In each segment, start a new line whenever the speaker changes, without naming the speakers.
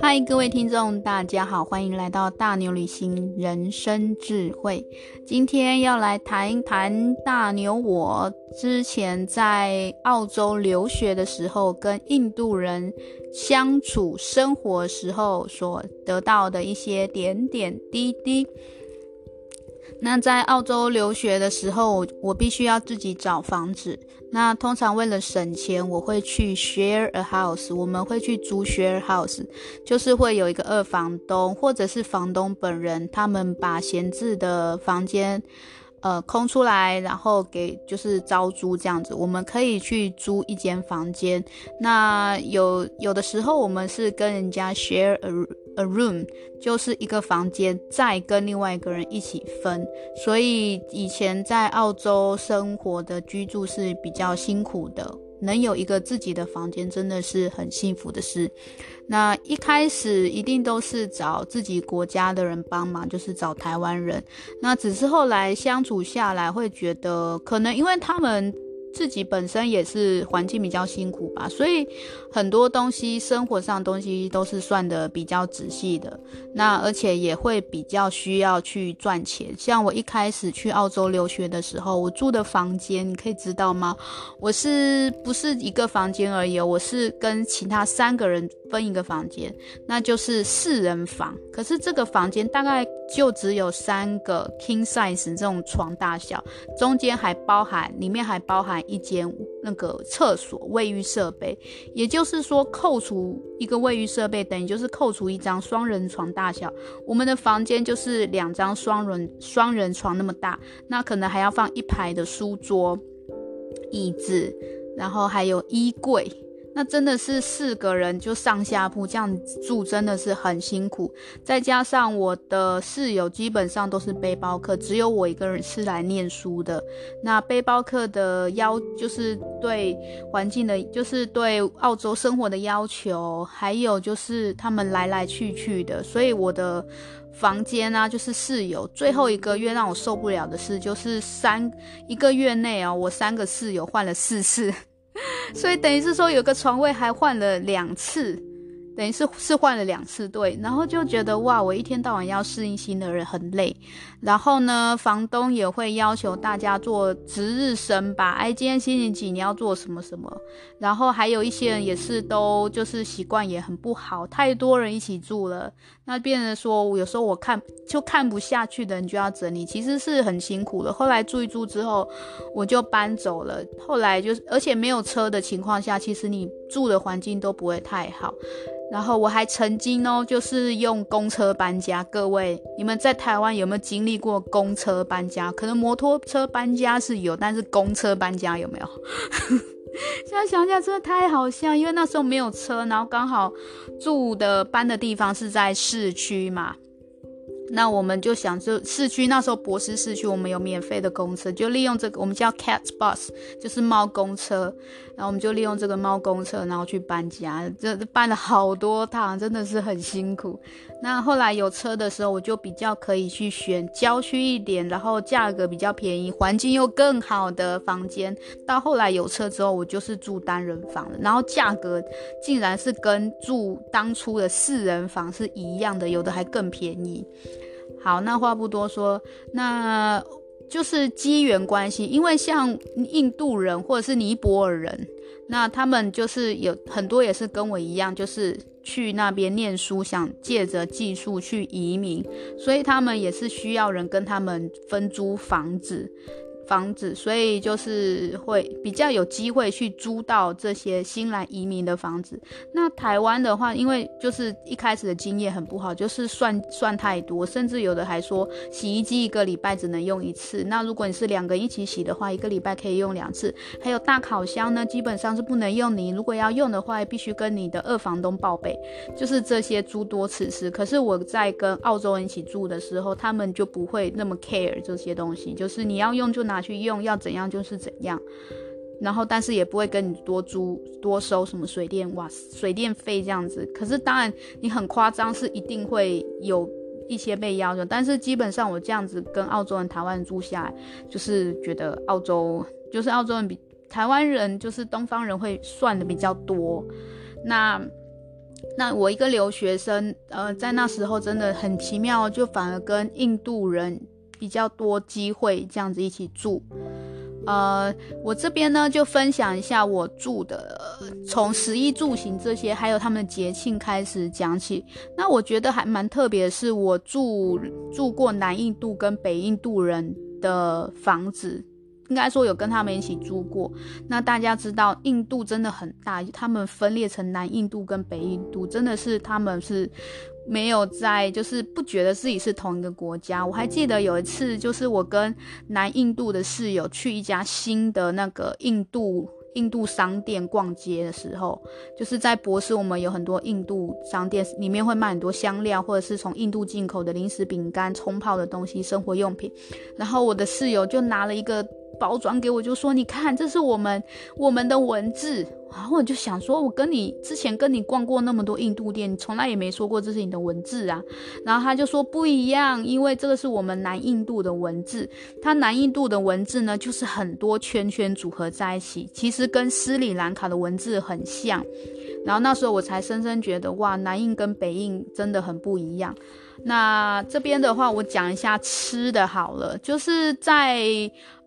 嗨，各位听众，大家好，欢迎来到大牛旅行人生智慧。今天要来谈一谈大牛我之前在澳洲留学的时候，跟印度人相处生活时候所得到的一些点点滴滴。那在澳洲留学的时候，我必须要自己找房子。那通常为了省钱，我会去 share a house，我们会去租 share house，就是会有一个二房东或者是房东本人，他们把闲置的房间。呃，空出来，然后给就是招租这样子，我们可以去租一间房间。那有有的时候，我们是跟人家 share a a room，就是一个房间，再跟另外一个人一起分。所以以前在澳洲生活的居住是比较辛苦的。能有一个自己的房间，真的是很幸福的事。那一开始一定都是找自己国家的人帮忙，就是找台湾人。那只是后来相处下来，会觉得可能因为他们。自己本身也是环境比较辛苦吧，所以很多东西，生活上东西都是算得比较仔细的。那而且也会比较需要去赚钱。像我一开始去澳洲留学的时候，我住的房间，你可以知道吗？我是不是一个房间而已？我是跟其他三个人分一个房间，那就是四人房。可是这个房间大概就只有三个 king size 这种床大小，中间还包含，里面还包含。一间那个厕所卫浴设备，也就是说，扣除一个卫浴设备，等于就是扣除一张双人床大小。我们的房间就是两张双人双人床那么大，那可能还要放一排的书桌、椅子，然后还有衣柜。那真的是四个人就上下铺这样住，真的是很辛苦。再加上我的室友基本上都是背包客，只有我一个人是来念书的。那背包客的要就是对环境的，就是对澳洲生活的要求，还有就是他们来来去去的，所以我的房间啊，就是室友最后一个月让我受不了的事，就是三一个月内啊，我三个室友换了四次。所以等于是说，有个床位还换了两次。等于是是换了两次队，然后就觉得哇，我一天到晚要适应新的人很累。然后呢，房东也会要求大家做值日生吧，哎，今天星期几你要做什么什么。然后还有一些人也是都就是习惯也很不好，太多人一起住了，那变成说有时候我看就看不下去的人就要整理，其实是很辛苦的。后来住一住之后，我就搬走了。后来就是而且没有车的情况下，其实你住的环境都不会太好。然后我还曾经哦，就是用公车搬家。各位，你们在台湾有没有经历过公车搬家？可能摩托车搬家是有，但是公车搬家有没有？现在想想真的太好笑，因为那时候没有车，然后刚好住的搬的地方是在市区嘛。那我们就想，就市区那时候博士市区，我们有免费的公车，就利用这个，我们叫 cat bus，就是猫公车。然后我们就利用这个猫公车，然后去搬家，这搬了好多趟，真的是很辛苦。那后来有车的时候，我就比较可以去选郊区一点，然后价格比较便宜，环境又更好的房间。到后来有车之后，我就是住单人房了，然后价格竟然是跟住当初的四人房是一样的，有的还更便宜。好，那话不多说，那。就是机缘关系，因为像印度人或者是尼泊尔人，那他们就是有很多也是跟我一样，就是去那边念书，想借着技术去移民，所以他们也是需要人跟他们分租房子。房子，所以就是会比较有机会去租到这些新来移民的房子。那台湾的话，因为就是一开始的经验很不好，就是算算太多，甚至有的还说洗衣机一个礼拜只能用一次。那如果你是两个人一起洗的话，一个礼拜可以用两次。还有大烤箱呢，基本上是不能用。你如果要用的话，必须跟你的二房东报备。就是这些诸多此事。可是我在跟澳洲人一起住的时候，他们就不会那么 care 这些东西，就是你要用就拿。拿去用要怎样就是怎样，然后但是也不会跟你多租多收什么水电哇水电费这样子。可是当然你很夸张是一定会有一些被要求，但是基本上我这样子跟澳洲人、台湾人住下来，就是觉得澳洲就是澳洲人比台湾人就是东方人会算的比较多。那那我一个留学生，呃，在那时候真的很奇妙，就反而跟印度人比较多机会这样子一起住。呃，我这边呢就分享一下我住的，从食衣住行这些，还有他们的节庆开始讲起。那我觉得还蛮特别的是，我住住过南印度跟北印度人的房子，应该说有跟他们一起住过。那大家知道，印度真的很大，他们分裂成南印度跟北印度，真的是他们是。没有在，就是不觉得自己是同一个国家。我还记得有一次，就是我跟南印度的室友去一家新的那个印度印度商店逛街的时候，就是在博斯，我们有很多印度商店，里面会卖很多香料，或者是从印度进口的零食、饼干、冲泡的东西、生活用品。然后我的室友就拿了一个包装给我，就说：“你看，这是我们我们的文字。”然后我就想说，我跟你之前跟你逛过那么多印度店，你从来也没说过这是你的文字啊。然后他就说不一样，因为这个是我们南印度的文字。它南印度的文字呢，就是很多圈圈组合在一起，其实跟斯里兰卡的文字很像。然后那时候我才深深觉得，哇，南印跟北印真的很不一样。那这边的话，我讲一下吃的好了，就是在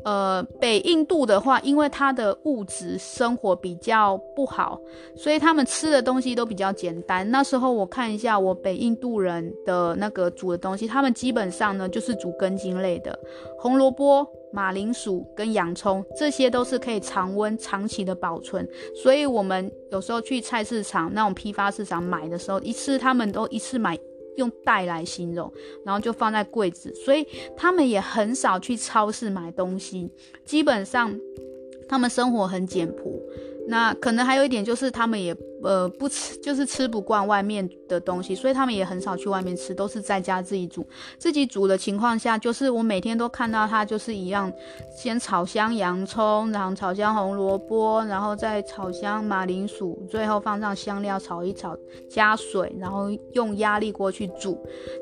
呃北印度的话，因为它的物质生活比较不好，所以他们吃的东西都比较简单。那时候我看一下我北印度人的那个煮的东西，他们基本上呢就是煮根茎类的，红萝卜、马铃薯跟洋葱，这些都是可以常温长期的保存。所以我们有时候去菜市场那种批发市场买的时候，一次他们都一次买。用袋来形容，然后就放在柜子，所以他们也很少去超市买东西，基本上他们生活很简朴。那可能还有一点就是他们也。呃，不吃就是吃不惯外面的东西，所以他们也很少去外面吃，都是在家自己煮。自己煮的情况下，就是我每天都看到他就是一样，先炒香洋葱，然后炒香红萝卜，然后再炒香马铃薯，最后放上香料炒一炒，加水，然后用压力锅去煮。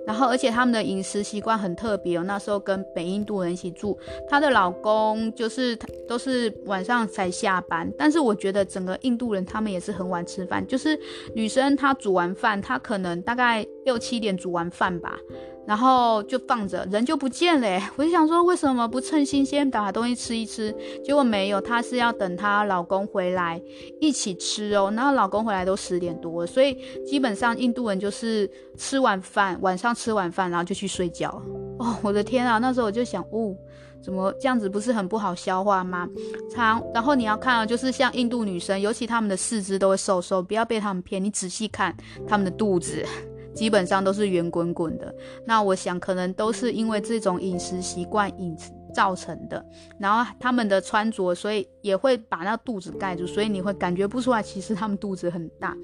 然后而且他们的饮食习惯很特别哦。那时候跟北印度人一起住，她的老公就是都是晚上才下班，但是我觉得整个印度人他们也是很晚吃。饭就是女生她煮完饭，她可能大概六七点煮完饭吧，然后就放着，人就不见了。我就想说，为什么不趁新鲜把东西吃一吃？结果没有，她是要等她老公回来一起吃哦。然后老公回来都十点多，所以基本上印度人就是吃完饭，晚上吃完饭，然后就去睡觉。哦，我的天啊！那时候我就想，哦。怎么这样子不是很不好消化吗？长，然后你要看啊，就是像印度女生，尤其她们的四肢都会瘦瘦，不要被她们骗。你仔细看她们的肚子，基本上都是圆滚滚的。那我想可能都是因为这种饮食习惯饮造成的。然后她们的穿着，所以也会把那肚子盖住，所以你会感觉不出来，其实她们肚子很大。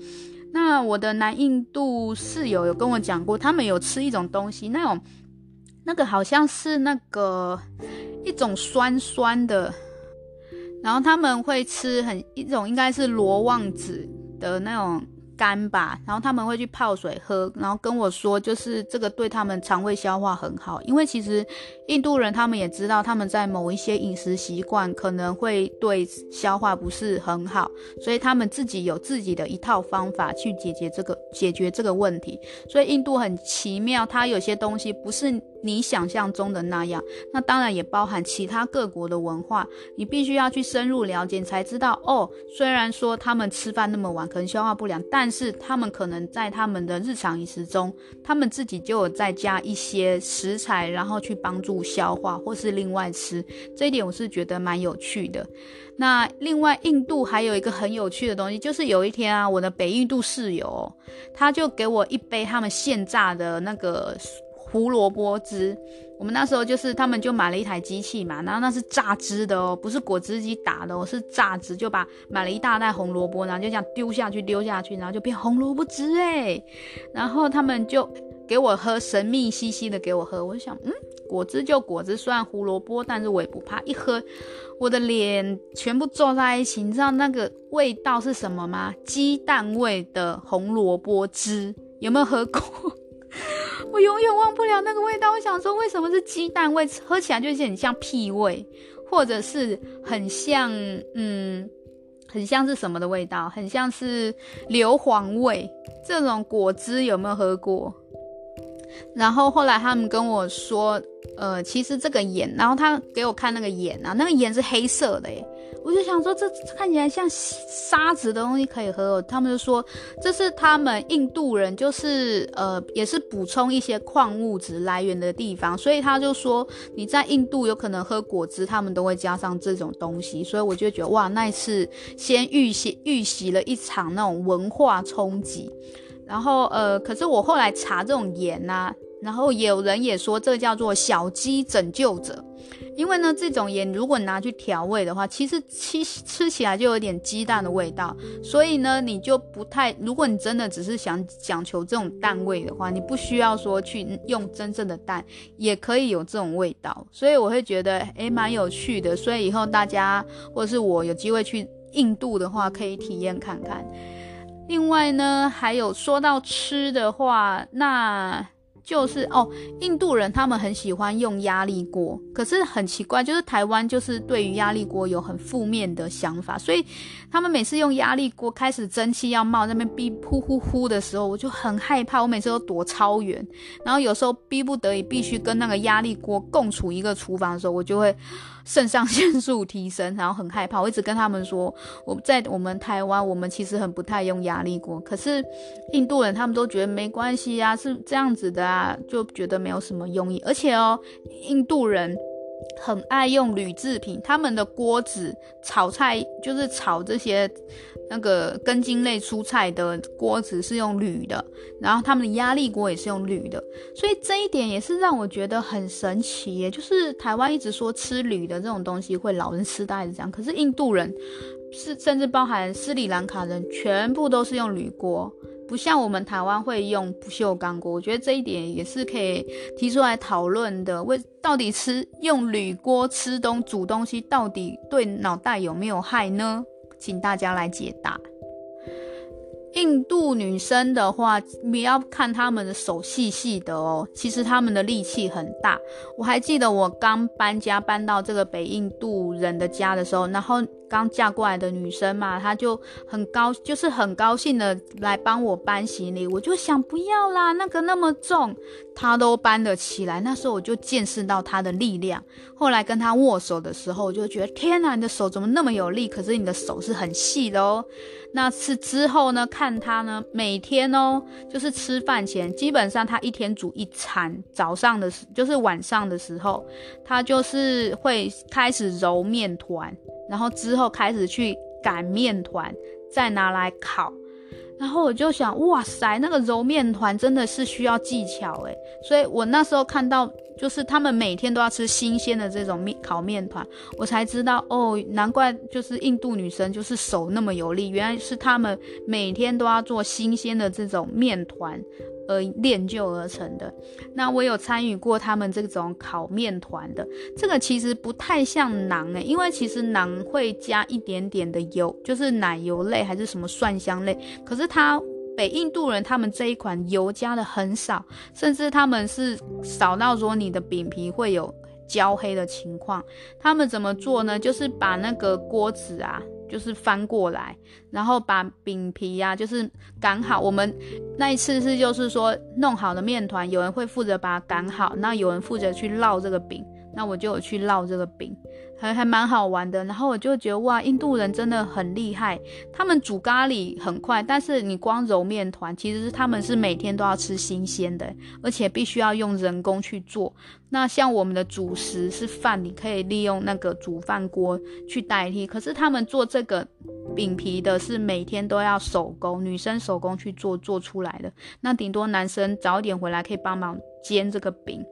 那我的南印度室友有跟我讲过，他们有吃一种东西，那种那个好像是那个。一种酸酸的，然后他们会吃很一种应该是罗望子的那种干吧，然后他们会去泡水喝，然后跟我说就是这个对他们肠胃消化很好，因为其实印度人他们也知道他们在某一些饮食习惯可能会对消化不是很好，所以他们自己有自己的一套方法去解决这个解决这个问题，所以印度很奇妙，它有些东西不是。你想象中的那样，那当然也包含其他各国的文化，你必须要去深入了解，才知道哦。虽然说他们吃饭那么晚，可能消化不良，但是他们可能在他们的日常饮食中，他们自己就有再加一些食材，然后去帮助消化，或是另外吃。这一点我是觉得蛮有趣的。那另外，印度还有一个很有趣的东西，就是有一天啊，我的北印度室友他就给我一杯他们现榨的那个。胡萝卜汁，我们那时候就是他们就买了一台机器嘛，然后那是榨汁的哦，不是果汁机打的哦，是榨汁，就把买了一大袋红萝卜，然后就这样丢下去丢下去，然后就变红萝卜汁哎。然后他们就给我喝，神秘兮兮的给我喝，我就想，嗯，果汁就果汁，虽然胡萝卜，但是我也不怕，一喝我的脸全部皱在一起，你知道那个味道是什么吗？鸡蛋味的红萝卜汁，有没有喝过？我永远忘不了那个味道。我想说，为什么是鸡蛋味？喝起来就是很像屁味，或者是很像，嗯，很像是什么的味道？很像是硫磺味。这种果汁有没有喝过？然后后来他们跟我说，呃，其实这个盐，然后他给我看那个盐啊，那个盐是黑色的，诶，我就想说这看起来像沙子的东西可以喝，他们就说这是他们印度人就是呃也是补充一些矿物质来源的地方，所以他就说你在印度有可能喝果汁，他们都会加上这种东西，所以我就觉得哇，那一次先预习预习了一场那种文化冲击。然后呃，可是我后来查这种盐呐、啊，然后有人也说这叫做小鸡拯救者，因为呢这种盐如果拿去调味的话，其实吃吃起来就有点鸡蛋的味道，所以呢你就不太，如果你真的只是想讲求这种蛋味的话，你不需要说去用真正的蛋，也可以有这种味道，所以我会觉得诶蛮有趣的，所以以后大家或者是我有机会去印度的话，可以体验看看。另外呢，还有说到吃的话，那就是哦，印度人他们很喜欢用压力锅，可是很奇怪，就是台湾就是对于压力锅有很负面的想法，所以他们每次用压力锅开始蒸汽要冒，那边逼呼呼呼的时候，我就很害怕，我每次都躲超远，然后有时候逼不得已必须跟那个压力锅共处一个厨房的时候，我就会。肾上腺素提升，然后很害怕。我一直跟他们说，我在我们台湾，我们其实很不太用压力锅。可是印度人他们都觉得没关系啊，是这样子的啊，就觉得没有什么用意。而且哦，印度人。很爱用铝制品，他们的锅子炒菜就是炒这些那个根茎类蔬菜的锅子是用铝的，然后他们的压力锅也是用铝的，所以这一点也是让我觉得很神奇耶。就是台湾一直说吃铝的这种东西会老人痴呆的这样，可是印度人是甚至包含斯里兰卡人，全部都是用铝锅。不像我们台湾会用不锈钢锅，我觉得这一点也是可以提出来讨论的。为到底吃用铝锅吃东煮东西，到底对脑袋有没有害呢？请大家来解答。印度女生的话，你要看她们的手细细的哦，其实她们的力气很大。我还记得我刚搬家搬到这个北印度人的家的时候，然后。刚嫁过来的女生嘛，她就很高，就是很高兴的来帮我搬行李。我就想不要啦，那个那么重，她都搬得起来。那时候我就见识到她的力量。后来跟她握手的时候，我就觉得天哪，你的手怎么那么有力？可是你的手是很细的哦。那次之后呢，看她呢，每天哦，就是吃饭前，基本上她一天煮一餐，早上的时就是晚上的时候，她就是会开始揉面团。然后之后开始去擀面团，再拿来烤。然后我就想，哇塞，那个揉面团真的是需要技巧诶。所以我那时候看到，就是他们每天都要吃新鲜的这种面烤面团，我才知道哦，难怪就是印度女生就是手那么有力，原来是他们每天都要做新鲜的这种面团。而练就而成的。那我有参与过他们这种烤面团的，这个其实不太像馕诶，因为其实馕会加一点点的油，就是奶油类还是什么蒜香类。可是他北印度人他们这一款油加的很少，甚至他们是少到说你的饼皮会有焦黑的情况。他们怎么做呢？就是把那个锅子啊。就是翻过来，然后把饼皮呀、啊，就是擀好。我们那一次是就是说弄好的面团，有人会负责把它擀好，那有人负责去烙这个饼。那我就有去烙这个饼，还还蛮好玩的。然后我就觉得哇，印度人真的很厉害。他们煮咖喱很快，但是你光揉面团，其实是他们是每天都要吃新鲜的，而且必须要用人工去做。那像我们的主食是饭，你可以利用那个煮饭锅去代替。可是他们做这个饼皮的是每天都要手工，女生手工去做做出来的。那顶多男生早点回来可以帮忙煎这个饼。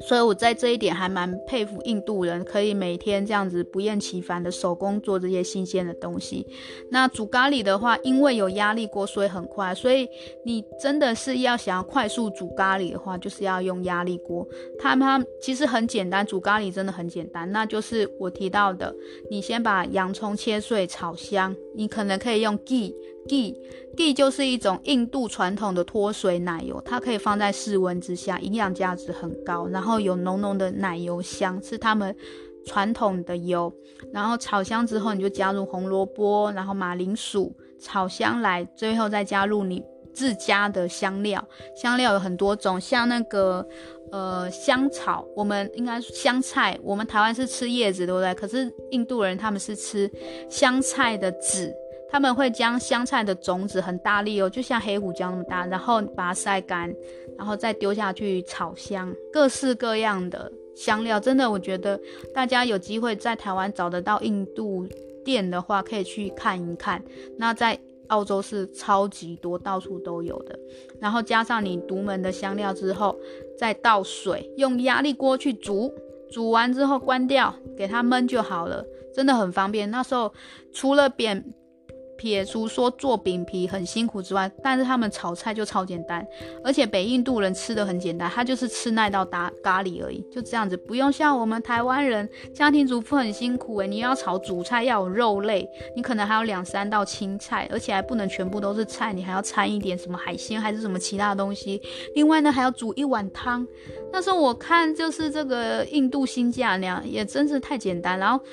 所以我在这一点还蛮佩服印度人，可以每天这样子不厌其烦的手工做这些新鲜的东西。那煮咖喱的话，因为有压力锅，所以很快。所以你真的是要想要快速煮咖喱的话，就是要用压力锅。他们其实很简单，煮咖喱真的很简单。那就是我提到的，你先把洋葱切碎炒香，你可能可以用 g。G G 就是一种印度传统的脱水奶油，它可以放在室温之下，营养价值很高，然后有浓浓的奶油香，是他们传统的油，然后炒香之后，你就加入红萝卜，然后马铃薯，炒香来，最后再加入你自家的香料。香料有很多种，像那个呃香草，我们应该香菜，我们台湾是吃叶子，对不对？可是印度人他们是吃香菜的籽。他们会将香菜的种子很大粒哦，就像黑胡椒那么大，然后把它晒干，然后再丢下去炒香。各式各样的香料，真的，我觉得大家有机会在台湾找得到印度店的话，可以去看一看。那在澳洲是超级多，到处都有的。然后加上你独门的香料之后，再倒水，用压力锅去煮，煮完之后关掉，给它焖就好了，真的很方便。那时候除了扁。撇除说做饼皮很辛苦之外，但是他们炒菜就超简单，而且北印度人吃的很简单，他就是吃那道咖咖喱而已，就这样子，不用像我们台湾人家庭主妇很辛苦诶、你要炒主菜要有肉类，你可能还有两三道青菜，而且还不能全部都是菜，你还要掺一点什么海鲜还是什么其他的东西，另外呢还要煮一碗汤。那时候我看就是这个印度新嫁娘也真是太简单，然后。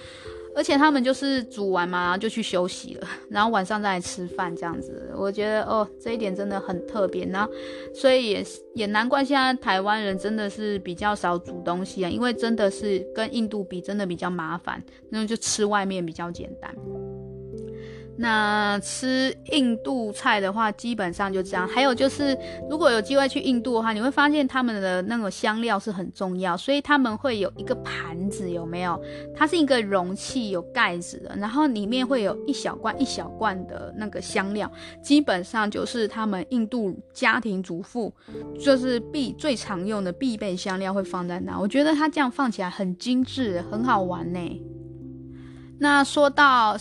而且他们就是煮完嘛，然后就去休息了，然后晚上再来吃饭这样子。我觉得哦，这一点真的很特别。然后，所以也也难怪现在台湾人真的是比较少煮东西啊，因为真的是跟印度比，真的比较麻烦，那就吃外面比较简单。那吃印度菜的话，基本上就这样。还有就是，如果有机会去印度的话，你会发现他们的那个香料是很重要，所以他们会有一个盘子，有没有？它是一个容器，有盖子的，然后里面会有一小罐一小罐的那个香料，基本上就是他们印度家庭主妇就是必最常用的必备香料会放在那。我觉得它这样放起来很精致，很好玩呢。那说到。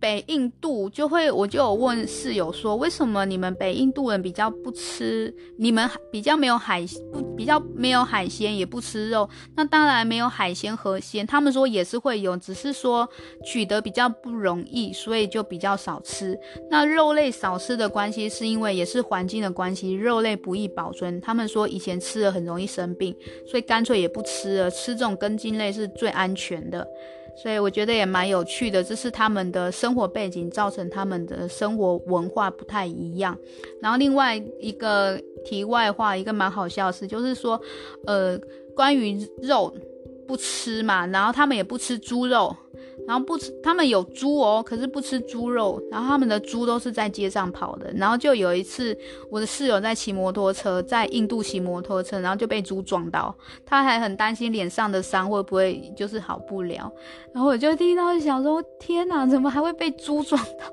北印度就会，我就有问室友说，为什么你们北印度人比较不吃，你们比较没有海不比较没有海鲜，也不吃肉？那当然没有海鲜河鲜，他们说也是会有，只是说取得比较不容易，所以就比较少吃。那肉类少吃的关系，是因为也是环境的关系，肉类不易保存。他们说以前吃了很容易生病，所以干脆也不吃了，吃这种根茎类是最安全的。所以我觉得也蛮有趣的，这是他们的生活背景造成他们的生活文化不太一样。然后另外一个题外话，一个蛮好笑的事，就是说，呃，关于肉不吃嘛，然后他们也不吃猪肉。然后不吃，他们有猪哦，可是不吃猪肉。然后他们的猪都是在街上跑的。然后就有一次，我的室友在骑摩托车，在印度骑摩托车，然后就被猪撞到，他还很担心脸上的伤会不会就是好不了。然后我就听到想说，天哪，怎么还会被猪撞到？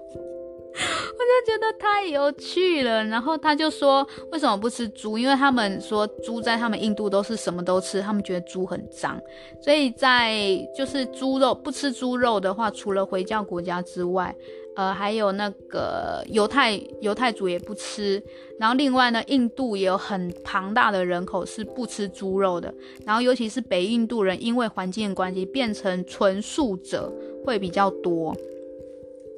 我就觉得太有趣了，然后他就说为什么不吃猪？因为他们说猪在他们印度都是什么都吃，他们觉得猪很脏，所以在就是猪肉不吃猪肉的话，除了回教国家之外，呃，还有那个犹太犹太族也不吃。然后另外呢，印度也有很庞大的人口是不吃猪肉的，然后尤其是北印度人，因为环境关系，变成纯素者会比较多。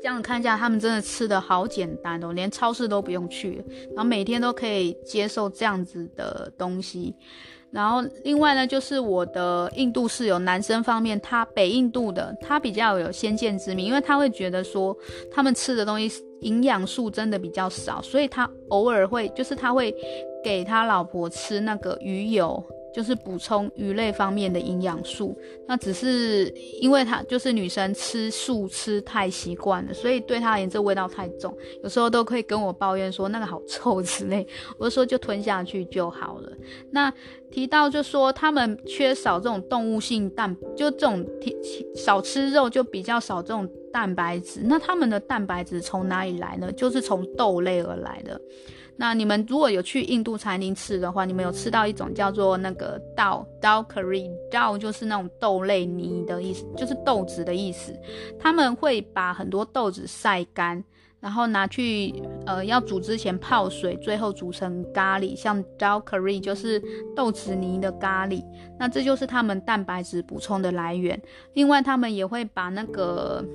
这样看一下，他们真的吃的好简单哦，连超市都不用去，然后每天都可以接受这样子的东西。然后另外呢，就是我的印度室友，男生方面，他北印度的，他比较有先见之明，因为他会觉得说他们吃的东西营养素真的比较少，所以他偶尔会，就是他会给他老婆吃那个鱼油。就是补充鱼类方面的营养素，那只是因为她就是女生吃素吃太习惯了，所以对她而言这味道太重，有时候都可以跟我抱怨说那个好臭之类，我就说就吞下去就好了。那提到就说他们缺少这种动物性蛋，就这种少吃肉就比较少这种蛋白质，那他们的蛋白质从哪里来呢？就是从豆类而来的。那你们如果有去印度餐厅吃的话，你们有吃到一种叫做那个 dal dal curry 豆就是那种豆类泥的意思，就是豆子的意思。他们会把很多豆子晒干，然后拿去呃要煮之前泡水，最后煮成咖喱，像 dal curry 就是豆子泥的咖喱。那这就是他们蛋白质补充的来源。另外，他们也会把那个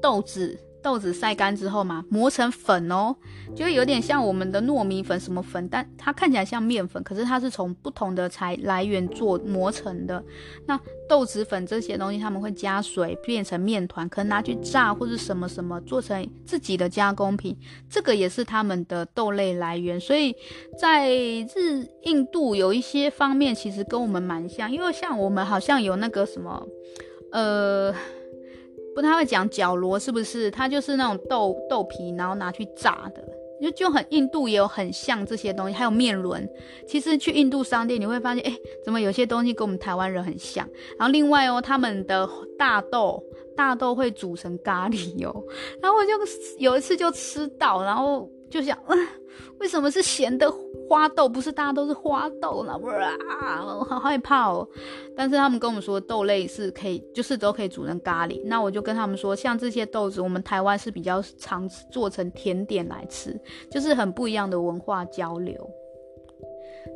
豆子。豆子晒干之后嘛，磨成粉哦，就有点像我们的糯米粉什么粉，但它看起来像面粉，可是它是从不同的材来源做磨成的。那豆子粉这些东西，他们会加水变成面团，可能拿去炸或者什么什么做成自己的加工品，这个也是他们的豆类来源。所以在日印度有一些方面其实跟我们蛮像，因为像我们好像有那个什么，呃。不太会讲角螺是不是？它就是那种豆豆皮，然后拿去炸的，就就很印度也有很像这些东西，还有面轮。其实去印度商店你会发现，哎，怎么有些东西跟我们台湾人很像？然后另外哦，他们的大豆大豆会煮成咖喱哦，然后我就有一次就吃到，然后就想，为什么是咸的？花豆不是大家都是花豆呢？哇，我好害怕哦。但是他们跟我们说豆类是可以，就是都可以煮成咖喱。那我就跟他们说，像这些豆子，我们台湾是比较常做成甜点来吃，就是很不一样的文化交流。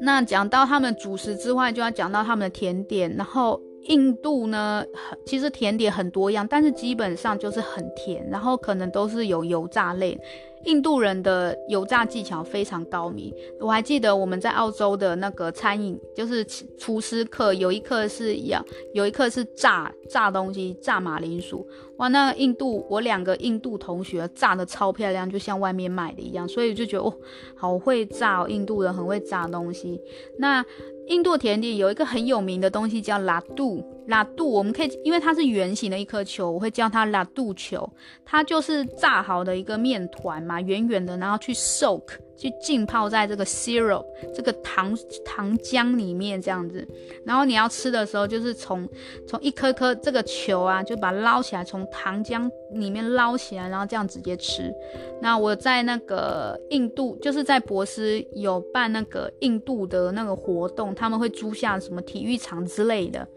那讲到他们主食之外，就要讲到他们的甜点。然后印度呢，其实甜点很多样，但是基本上就是很甜，然后可能都是有油炸类。印度人的油炸技巧非常高明，我还记得我们在澳洲的那个餐饮，就是厨师课，有一课是要，有一课是炸炸东西，炸马铃薯。哇，那印度我两个印度同学炸得超漂亮，就像外面卖的一样，所以就觉得哦，好会炸哦，印度人很会炸东西。那印度甜点有一个很有名的东西叫拉杜，拉杜我们可以，因为它是圆形的一颗球，我会叫它拉杜球，它就是炸好的一个面团嘛，圆圆的，然后去 soak。去浸泡在这个 syrup 这个糖糖浆里面这样子，然后你要吃的时候，就是从从一颗颗这个球啊，就把它捞起来，从糖浆里面捞起来，然后这样直接吃。那我在那个印度，就是在博斯有办那个印度的那个活动，他们会租下什么体育场之类的。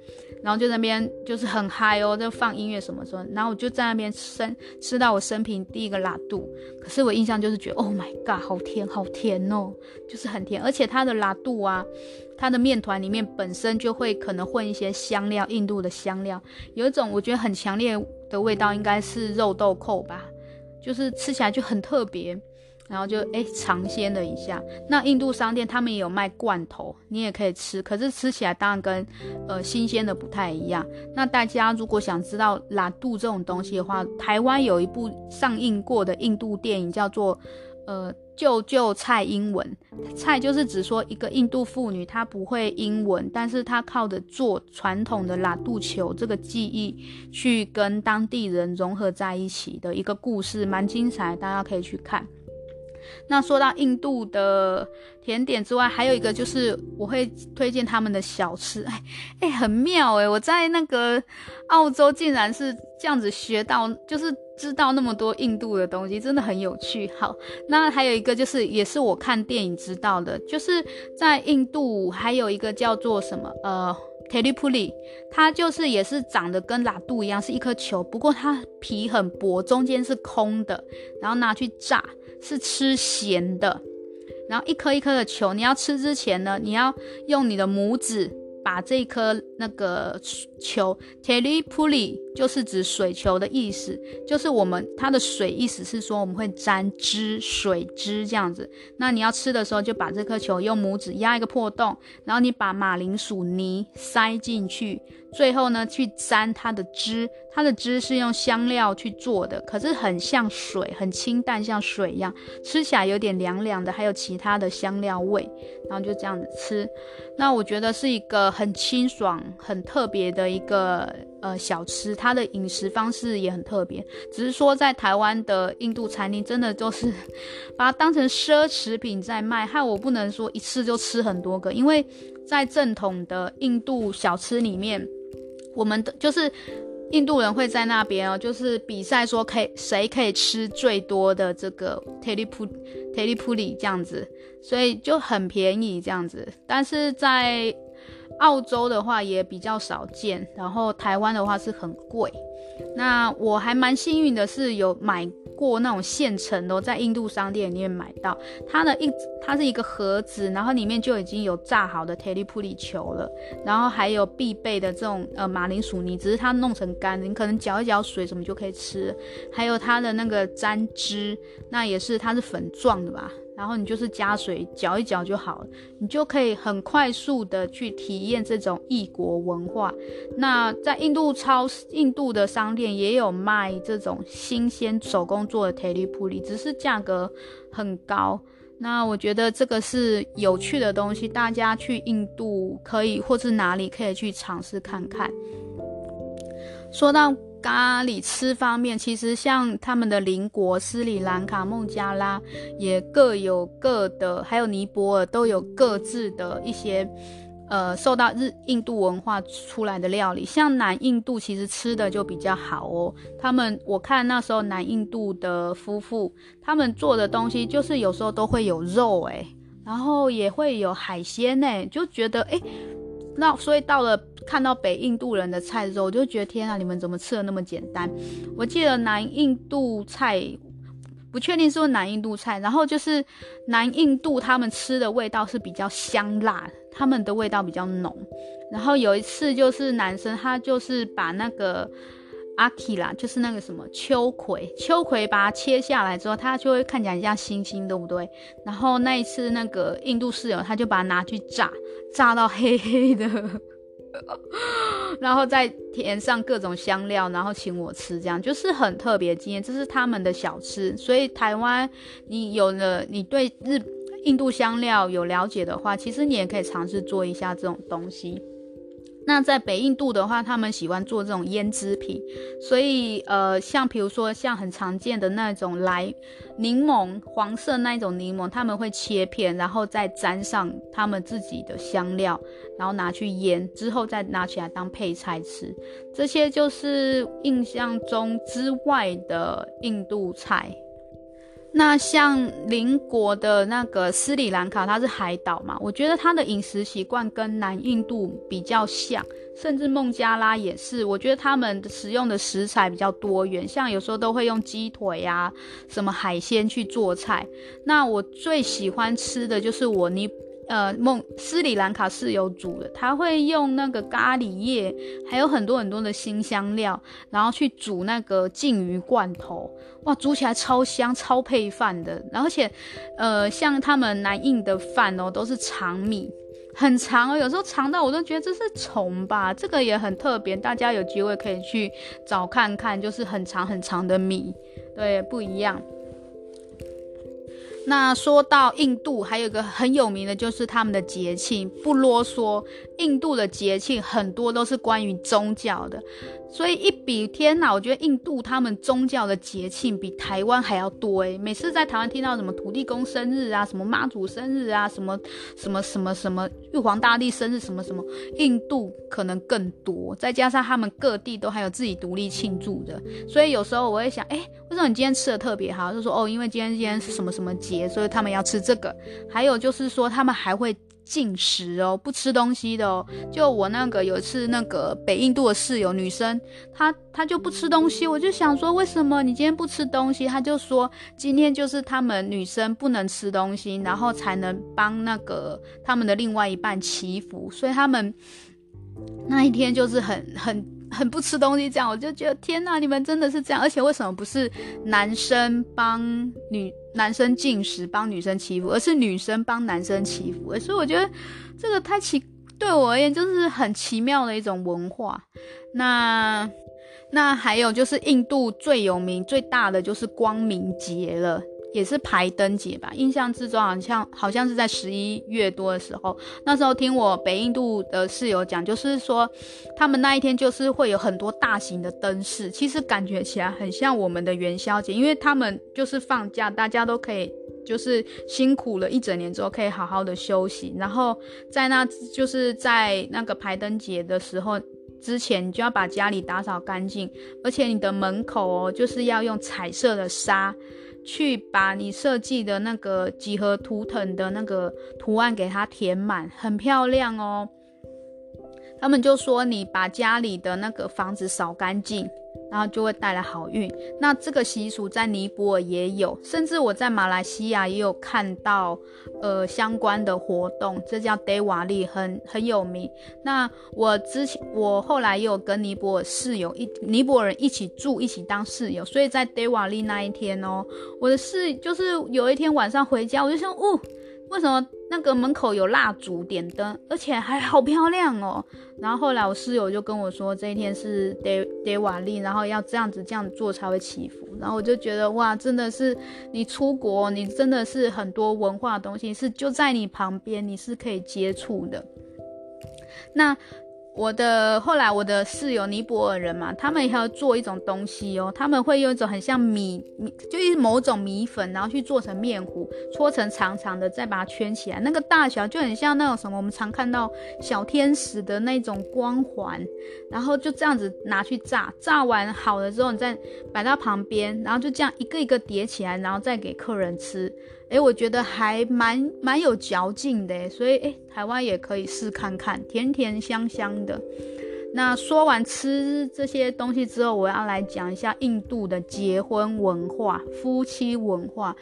然后就那边就是很嗨哦，就放音乐什么什么，然后我就在那边生吃到我生平第一个拉杜，可是我印象就是觉得，Oh my god，好甜好甜哦，就是很甜，而且它的拉杜啊，它的面团里面本身就会可能混一些香料，印度的香料，有一种我觉得很强烈的味道，应该是肉豆蔻吧，就是吃起来就很特别。然后就哎尝鲜了一下，那印度商店他们也有卖罐头，你也可以吃，可是吃起来当然跟呃新鲜的不太一样。那大家如果想知道拉杜这种东西的话，台湾有一部上映过的印度电影叫做呃救救蔡英文，蔡就是指说一个印度妇女她不会英文，但是她靠着做传统的拉杜球这个技艺去跟当地人融合在一起的一个故事，蛮精彩，大家可以去看。那说到印度的甜点之外，还有一个就是我会推荐他们的小吃，哎哎，很妙哎！我在那个澳洲竟然是这样子学到，就是知道那么多印度的东西，真的很有趣。好，那还有一个就是也是我看电影知道的，就是在印度还有一个叫做什么呃。Teli Puli，它就是也是长得跟拉杜一样，是一颗球，不过它皮很薄，中间是空的，然后拿去炸，是吃咸的。然后一颗一颗的球，你要吃之前呢，你要用你的拇指。把这一颗那个球，Teli Puli 就是指水球的意思，就是我们它的水意思是说我们会沾汁水汁这样子。那你要吃的时候，就把这颗球用拇指压一个破洞，然后你把马铃薯泥塞进去，最后呢去沾它的汁。它的汁是用香料去做的，可是很像水，很清淡，像水一样，吃起来有点凉凉的，还有其他的香料味，然后就这样子吃。那我觉得是一个很清爽、很特别的一个呃小吃，它的饮食方式也很特别。只是说在台湾的印度餐厅，真的就是 把它当成奢侈品在卖，害我不能说一次就吃很多个，因为在正统的印度小吃里面，我们的就是。印度人会在那边哦，就是比赛说可以谁可以吃最多的这个 t e l i p u t e l i p u l i 这样子，所以就很便宜这样子。但是在澳洲的话也比较少见，然后台湾的话是很贵。那我还蛮幸运的是有买过那种现成的，在印度商店里面买到它的一，它是一个盒子，然后里面就已经有炸好的铁力普里球了，然后还有必备的这种呃马铃薯泥，只是它弄成干的，你可能搅一搅水什么就可以吃。还有它的那个沾汁，那也是它是粉状的吧。然后你就是加水搅一搅就好了，你就可以很快速的去体验这种异国文化。那在印度超、印度的商店也有卖这种新鲜手工做的铁力普里，只是价格很高。那我觉得这个是有趣的东西，大家去印度可以或是哪里可以去尝试看看。说到。咖喱吃方面，其实像他们的邻国斯里兰卡、孟加拉也各有各的，还有尼泊尔都有各自的一些，呃，受到日印度文化出来的料理。像南印度其实吃的就比较好哦，他们我看那时候南印度的夫妇他们做的东西，就是有时候都会有肉诶，然后也会有海鲜诶，就觉得诶。那所以到了看到北印度人的菜的时候，我就觉得天啊，你们怎么吃的那么简单？我记得南印度菜，不确定是不是南印度菜，然后就是南印度他们吃的味道是比较香辣，他们的味道比较浓。然后有一次就是男生他就是把那个。阿奇拉就是那个什么秋葵，秋葵把它切下来之后，它就会看起来像星星，对不对？然后那一次那个印度室友他就把它拿去炸，炸到黑黑的，然后再填上各种香料，然后请我吃，这样就是很特别经验。这是他们的小吃，所以台湾你有了，你对日印度香料有了解的话，其实你也可以尝试做一下这种东西。那在北印度的话，他们喜欢做这种腌制品，所以呃，像比如说像很常见的那种来柠檬黄色那种柠檬，他们会切片，然后再沾上他们自己的香料，然后拿去腌，之后再拿起来当配菜吃。这些就是印象中之外的印度菜。那像邻国的那个斯里兰卡，它是海岛嘛，我觉得它的饮食习惯跟南印度比较像，甚至孟加拉也是。我觉得他们使用的食材比较多元，像有时候都会用鸡腿呀，什么海鲜去做菜。那我最喜欢吃的就是我尼。呃，孟斯里兰卡是有煮的，他会用那个咖喱叶，还有很多很多的辛香料，然后去煮那个鲸鱼罐头，哇，煮起来超香，超配饭的。而且，呃，像他们南印的饭哦，都是长米，很长哦，有时候长到我都觉得这是虫吧。这个也很特别，大家有机会可以去找看看，就是很长很长的米，对，不一样。那说到印度，还有一个很有名的就是他们的节庆，不啰嗦。印度的节庆很多都是关于宗教的，所以一比天呐，我觉得印度他们宗教的节庆比台湾还要多诶。每次在台湾听到什么土地公生日啊，什么妈祖生日啊，什么什么什么什么玉皇大帝生日什么什么，印度可能更多。再加上他们各地都还有自己独立庆祝的，所以有时候我会想，哎，为什么你今天吃的特别好？就说哦，因为今天今天是什么什么节，所以他们要吃这个。还有就是说，他们还会。禁食哦，不吃东西的哦。就我那个有一次，那个北印度的室友女生，她她就不吃东西。我就想说，为什么你今天不吃东西？她就说，今天就是他们女生不能吃东西，然后才能帮那个他们的另外一半祈福。所以他们那一天就是很很很不吃东西。这样我就觉得天哪，你们真的是这样。而且为什么不是男生帮女？男生进食帮女生祈福，而是女生帮男生祈福，所以我觉得这个太奇，对我而言就是很奇妙的一种文化。那那还有就是印度最有名最大的就是光明节了。也是排灯节吧，印象之中好像好像是在十一月多的时候，那时候听我北印度的室友讲，就是说他们那一天就是会有很多大型的灯饰，其实感觉起来很像我们的元宵节，因为他们就是放假，大家都可以就是辛苦了一整年之后可以好好的休息，然后在那就是在那个排灯节的时候之前，你就要把家里打扫干净，而且你的门口哦就是要用彩色的纱。去把你设计的那个几何图腾的那个图案给它填满，很漂亮哦。他们就说你把家里的那个房子扫干净。然后就会带来好运。那这个习俗在尼泊尔也有，甚至我在马来西亚也有看到，呃，相关的活动，这叫 Dewali，很很有名。那我之前，我后来也有跟尼泊尔室友一尼泊尔人一起住，一起当室友，所以在 Dewali 那一天哦，我的室就是有一天晚上回家，我就想，哦。为什么那个门口有蜡烛点灯，而且还好漂亮哦？然后后来我室友就跟我说，这一天是得得瓦利然后要这样子这样做才会祈福。然后我就觉得哇，真的是你出国，你真的是很多文化的东西是就在你旁边，你是可以接触的。那。我的后来，我的室友尼泊尔人嘛，他们也要做一种东西哦，他们会用一种很像米米，就是某种米粉，然后去做成面糊，搓成长长的，再把它圈起来，那个大小就很像那种什么，我们常看到小天使的那种光环，然后就这样子拿去炸，炸完好了之后，你再摆到旁边，然后就这样一个一个叠起来，然后再给客人吃。诶，我觉得还蛮蛮有嚼劲的，所以诶，台湾也可以试看看，甜甜香香的。那说完吃这些东西之后，我要来讲一下印度的结婚文化、夫妻文化。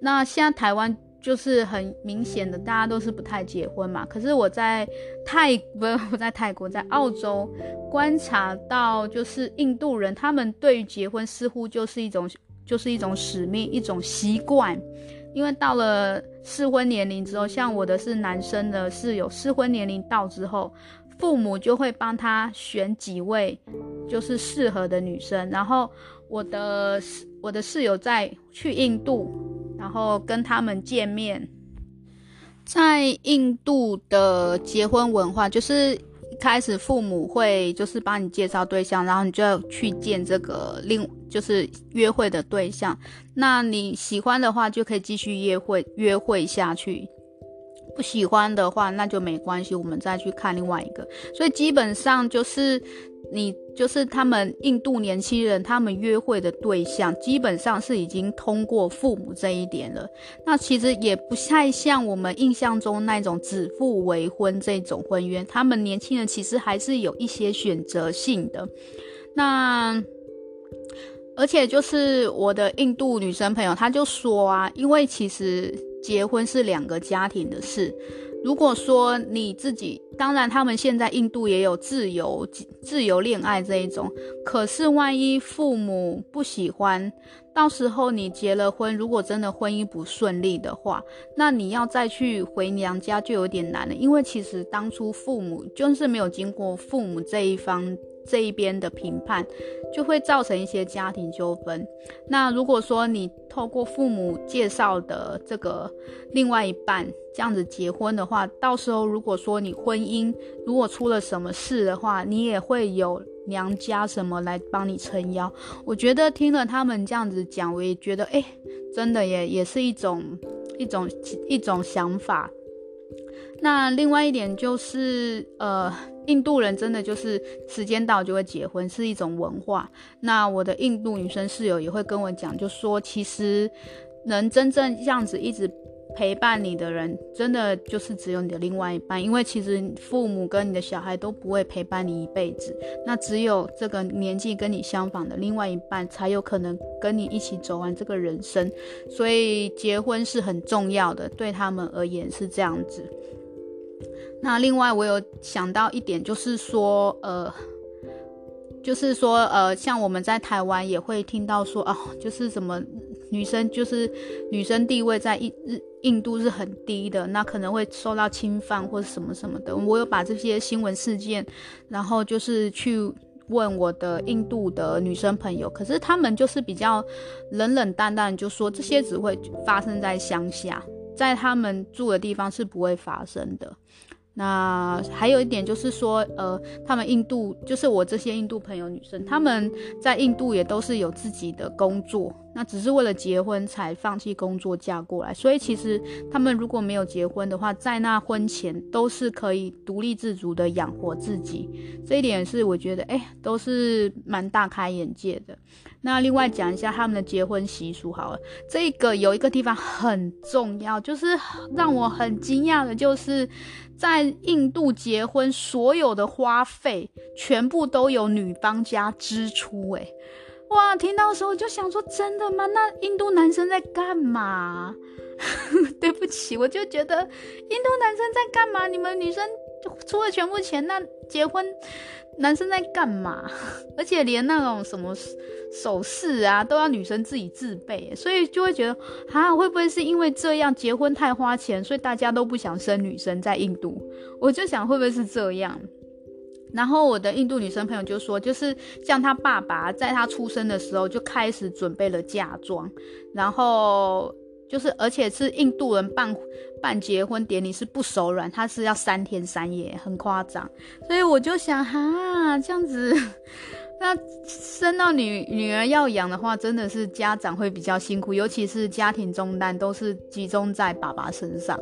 那现在台湾就是很明显的，大家都是不太结婚嘛。可是我在泰不是 我在泰国，在澳洲观察到，就是印度人他们对于结婚似乎就是一种就是一种使命，一种习惯。因为到了适婚年龄之后，像我的是男生的室友，适婚年龄到之后，父母就会帮他选几位就是适合的女生。然后我的我的室友在去印度，然后跟他们见面，在印度的结婚文化就是。开始父母会就是帮你介绍对象，然后你就要去见这个另就是约会的对象。那你喜欢的话就可以继续约会约会下去，不喜欢的话那就没关系，我们再去看另外一个。所以基本上就是。你就是他们印度年轻人，他们约会的对象基本上是已经通过父母这一点了。那其实也不太像我们印象中那种指腹为婚这种婚约，他们年轻人其实还是有一些选择性的。那而且就是我的印度女生朋友，她就说啊，因为其实结婚是两个家庭的事。如果说你自己，当然他们现在印度也有自由自由恋爱这一种，可是万一父母不喜欢，到时候你结了婚，如果真的婚姻不顺利的话，那你要再去回娘家就有点难了，因为其实当初父母就是没有经过父母这一方。这一边的评判就会造成一些家庭纠纷。那如果说你透过父母介绍的这个另外一半这样子结婚的话，到时候如果说你婚姻如果出了什么事的话，你也会有娘家什么来帮你撑腰。我觉得听了他们这样子讲，我也觉得哎，真的也也是一种一种一种想法。那另外一点就是呃。印度人真的就是时间到就会结婚，是一种文化。那我的印度女生室友也会跟我讲，就说其实能真正这样子一直陪伴你的人，真的就是只有你的另外一半。因为其实父母跟你的小孩都不会陪伴你一辈子，那只有这个年纪跟你相仿的另外一半才有可能跟你一起走完这个人生。所以结婚是很重要的，对他们而言是这样子。那另外我有想到一点，就是说，呃，就是说，呃，像我们在台湾也会听到说，哦，就是什么女生，就是女生地位在印日印度是很低的，那可能会受到侵犯或者什么什么的。我有把这些新闻事件，然后就是去问我的印度的女生朋友，可是他们就是比较冷冷淡淡，就说这些只会发生在乡下，在他们住的地方是不会发生的。那还有一点就是说，呃，他们印度就是我这些印度朋友女生，他们在印度也都是有自己的工作，那只是为了结婚才放弃工作嫁过来。所以其实他们如果没有结婚的话，在那婚前都是可以独立自主的养活自己。这一点是我觉得，哎，都是蛮大开眼界的。那另外讲一下他们的结婚习俗好了，这个有一个地方很重要，就是让我很惊讶的，就是在印度结婚所有的花费全部都由女方家支出。诶，哇，听到的时候就想说，真的吗？那印度男生在干嘛？对不起，我就觉得印度男生在干嘛？你们女生出了全部钱，那结婚男生在干嘛？而且连那种什么首饰啊，都要女生自己自备，所以就会觉得啊，会不会是因为这样结婚太花钱，所以大家都不想生女生在印度？我就想会不会是这样？然后我的印度女生朋友就说，就是像她爸爸在她出生的时候就开始准备了嫁妆，然后。就是，而且是印度人办办结婚典礼是不手软，他是要三天三夜，很夸张。所以我就想，哈，这样子，那生到女女儿要养的话，真的是家长会比较辛苦，尤其是家庭重担都是集中在爸爸身上，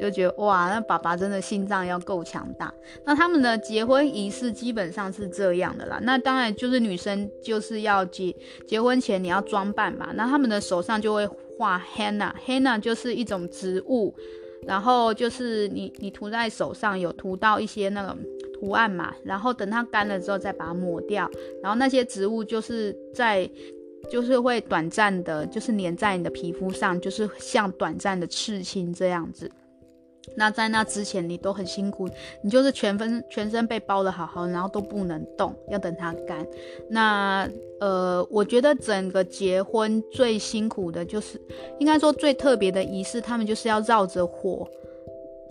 就觉得哇，那爸爸真的心脏要够强大。那他们的结婚仪式基本上是这样的啦。那当然就是女生就是要结结婚前你要装扮嘛，那他们的手上就会。画 henna，henna 就是一种植物，然后就是你你涂在手上有涂到一些那种图案嘛，然后等它干了之后再把它抹掉，然后那些植物就是在就是会短暂的，就是粘在你的皮肤上，就是像短暂的刺青这样子。那在那之前，你都很辛苦，你就是全身全身被包得好好，然后都不能动，要等它干。那呃，我觉得整个结婚最辛苦的就是，应该说最特别的仪式，他们就是要绕着火。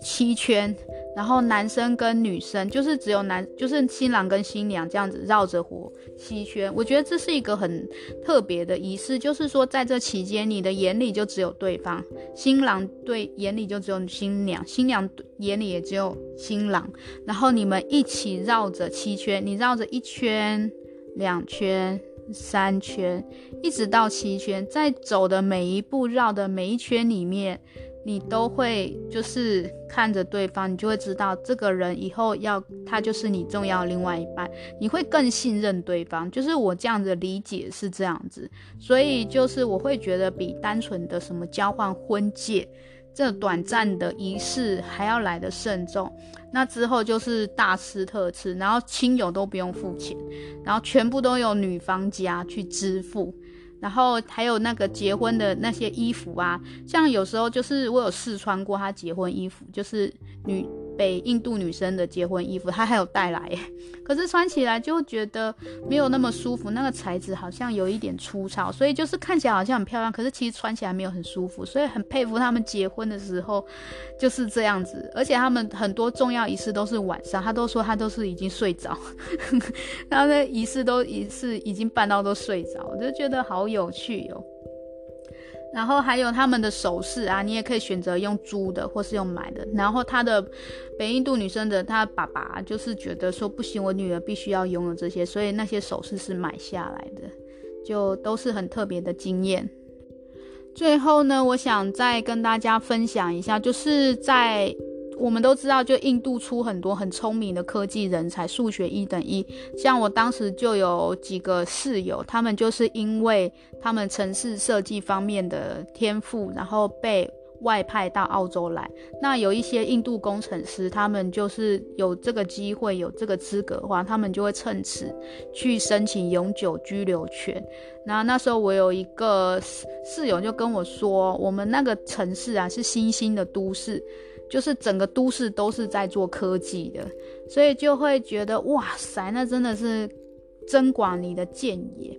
七圈，然后男生跟女生就是只有男，就是新郎跟新娘这样子绕着火七圈。我觉得这是一个很特别的仪式，就是说在这期间，你的眼里就只有对方，新郎对眼里就只有新娘，新娘眼里也只有新郎，然后你们一起绕着七圈，你绕着一圈、两圈、三圈，一直到七圈，在走的每一步绕的每一圈里面。你都会就是看着对方，你就会知道这个人以后要他就是你重要另外一半，你会更信任对方。就是我这样子理解是这样子，所以就是我会觉得比单纯的什么交换婚戒这短暂的仪式还要来得慎重。那之后就是大吃特吃，然后亲友都不用付钱，然后全部都由女方家去支付。然后还有那个结婚的那些衣服啊，像有时候就是我有试穿过她结婚衣服，就是女。北印度女生的结婚衣服，她还有带来，可是穿起来就觉得没有那么舒服，那个材质好像有一点粗糙，所以就是看起来好像很漂亮，可是其实穿起来没有很舒服，所以很佩服他们结婚的时候就是这样子，而且他们很多重要仪式都是晚上，他都说他都是已经睡着，然后那仪式都仪式已经办到都睡着，我就觉得好有趣哦。然后还有他们的首饰啊，你也可以选择用租的或是用买的。然后他的北印度女生的她爸爸就是觉得说不行，我女儿必须要拥有这些，所以那些首饰是买下来的，就都是很特别的经验。最后呢，我想再跟大家分享一下，就是在。我们都知道，就印度出很多很聪明的科技人才，数学一等一。像我当时就有几个室友，他们就是因为他们城市设计方面的天赋，然后被外派到澳洲来。那有一些印度工程师，他们就是有这个机会，有这个资格的话，他们就会趁此去申请永久居留权。那那时候我有一个室友就跟我说，我们那个城市啊是新兴的都市。就是整个都市都是在做科技的，所以就会觉得哇塞，那真的是增广你的见野。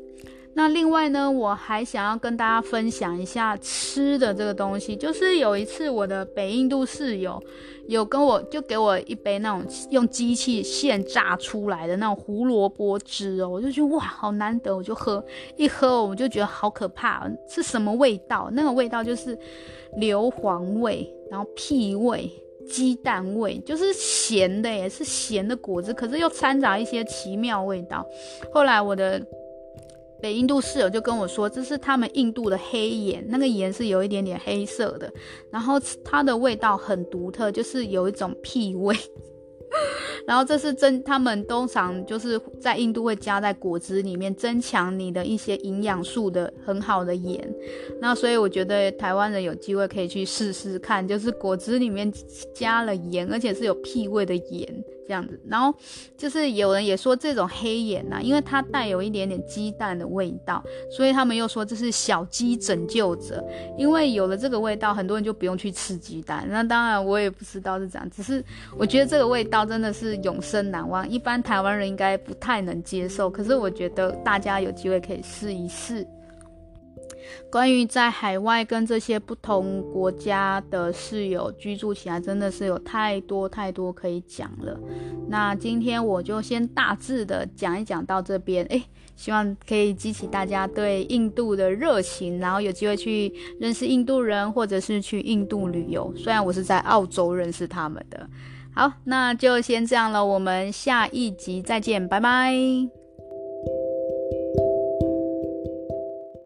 那另外呢，我还想要跟大家分享一下吃的这个东西。就是有一次我的北印度室友有跟我就给我一杯那种用机器现榨出来的那种胡萝卜汁哦，我就觉得哇好难得，我就喝一喝我就觉得好可怕，是什么味道？那个味道就是硫磺味。然后屁味、鸡蛋味，就是咸的，耶是咸的果子，可是又掺杂一些奇妙味道。后来我的北印度室友就跟我说，这是他们印度的黑盐，那个盐是有一点点黑色的，然后它的味道很独特，就是有一种屁味。然后这是增，他们通常就是在印度会加在果汁里面，增强你的一些营养素的很好的盐。那所以我觉得台湾人有机会可以去试试看，就是果汁里面加了盐，而且是有屁味的盐。这样子，然后就是有人也说这种黑眼呐、啊，因为它带有一点点鸡蛋的味道，所以他们又说这是小鸡拯救者。因为有了这个味道，很多人就不用去吃鸡蛋。那当然我也不知道是这样，只是我觉得这个味道真的是永生难忘，一般台湾人应该不太能接受。可是我觉得大家有机会可以试一试。关于在海外跟这些不同国家的室友居住起来，真的是有太多太多可以讲了。那今天我就先大致的讲一讲到这边，诶，希望可以激起大家对印度的热情，然后有机会去认识印度人，或者是去印度旅游。虽然我是在澳洲认识他们的。好，那就先这样了，我们下一集再见，拜拜。